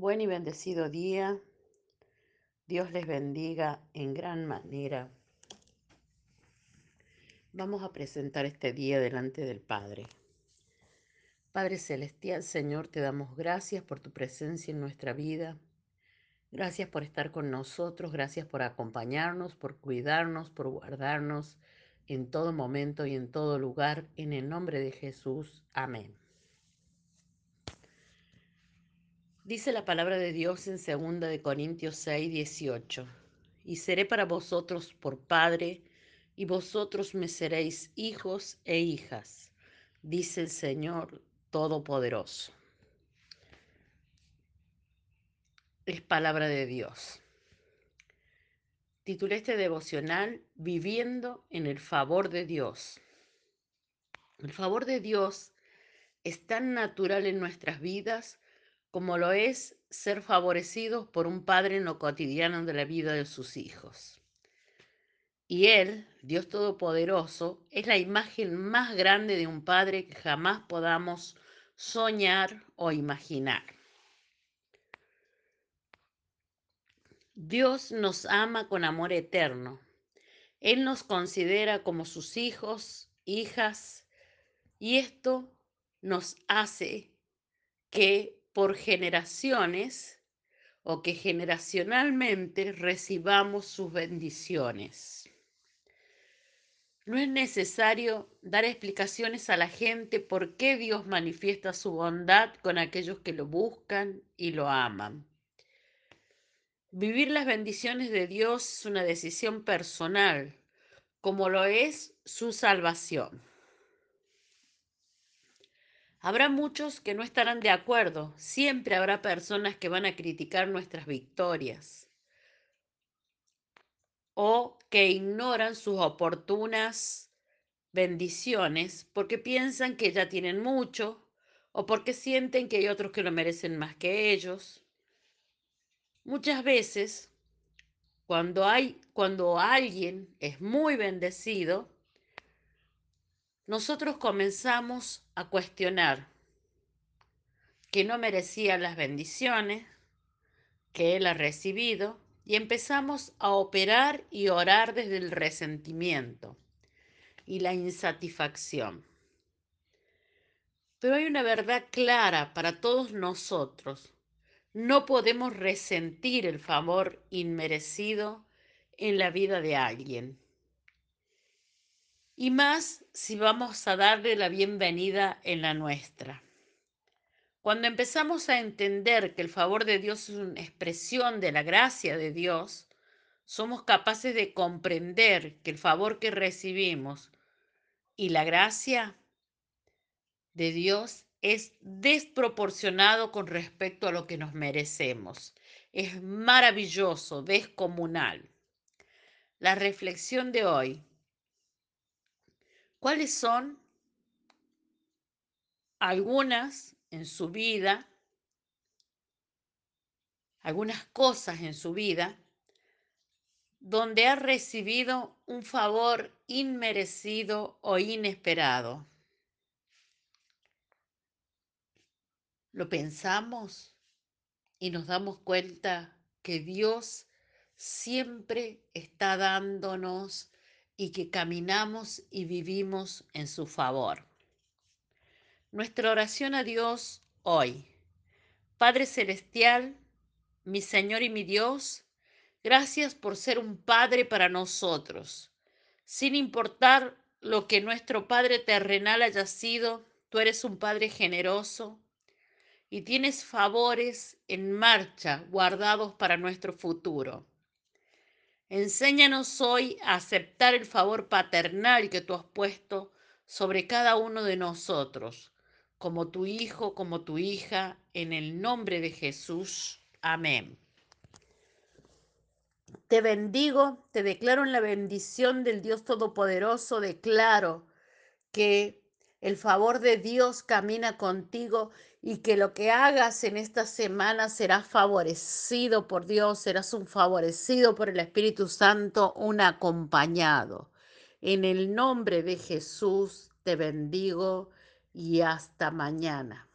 Buen y bendecido día. Dios les bendiga en gran manera. Vamos a presentar este día delante del Padre. Padre Celestial, Señor, te damos gracias por tu presencia en nuestra vida. Gracias por estar con nosotros, gracias por acompañarnos, por cuidarnos, por guardarnos en todo momento y en todo lugar. En el nombre de Jesús. Amén. Dice la palabra de Dios en 2 de Corintios 6, 18. Y seré para vosotros por Padre, y vosotros me seréis hijos e hijas, dice el Señor Todopoderoso. Es palabra de Dios. Titulé este devocional Viviendo en el favor de Dios. El favor de Dios es tan natural en nuestras vidas como lo es ser favorecidos por un padre en lo cotidiano de la vida de sus hijos. Y Él, Dios Todopoderoso, es la imagen más grande de un padre que jamás podamos soñar o imaginar. Dios nos ama con amor eterno. Él nos considera como sus hijos, hijas, y esto nos hace que por generaciones o que generacionalmente recibamos sus bendiciones. No es necesario dar explicaciones a la gente por qué Dios manifiesta su bondad con aquellos que lo buscan y lo aman. Vivir las bendiciones de Dios es una decisión personal, como lo es su salvación. Habrá muchos que no estarán de acuerdo, siempre habrá personas que van a criticar nuestras victorias o que ignoran sus oportunas bendiciones porque piensan que ya tienen mucho o porque sienten que hay otros que lo merecen más que ellos. Muchas veces, cuando, hay, cuando alguien es muy bendecido, nosotros comenzamos a cuestionar que no merecía las bendiciones que él ha recibido y empezamos a operar y orar desde el resentimiento y la insatisfacción. Pero hay una verdad clara para todos nosotros. No podemos resentir el favor inmerecido en la vida de alguien y más si vamos a darle la bienvenida en la nuestra. Cuando empezamos a entender que el favor de Dios es una expresión de la gracia de Dios, somos capaces de comprender que el favor que recibimos y la gracia de Dios es desproporcionado con respecto a lo que nos merecemos. Es maravilloso, descomunal. La reflexión de hoy cuáles son algunas en su vida, algunas cosas en su vida, donde ha recibido un favor inmerecido o inesperado. Lo pensamos y nos damos cuenta que Dios siempre está dándonos y que caminamos y vivimos en su favor. Nuestra oración a Dios hoy. Padre Celestial, mi Señor y mi Dios, gracias por ser un Padre para nosotros. Sin importar lo que nuestro Padre terrenal haya sido, tú eres un Padre generoso y tienes favores en marcha guardados para nuestro futuro. Enséñanos hoy a aceptar el favor paternal que tú has puesto sobre cada uno de nosotros, como tu hijo, como tu hija, en el nombre de Jesús. Amén. Te bendigo, te declaro en la bendición del Dios Todopoderoso, declaro que el favor de Dios camina contigo y que lo que hagas en esta semana será favorecido por Dios, serás un favorecido por el Espíritu Santo, un acompañado. En el nombre de Jesús te bendigo y hasta mañana.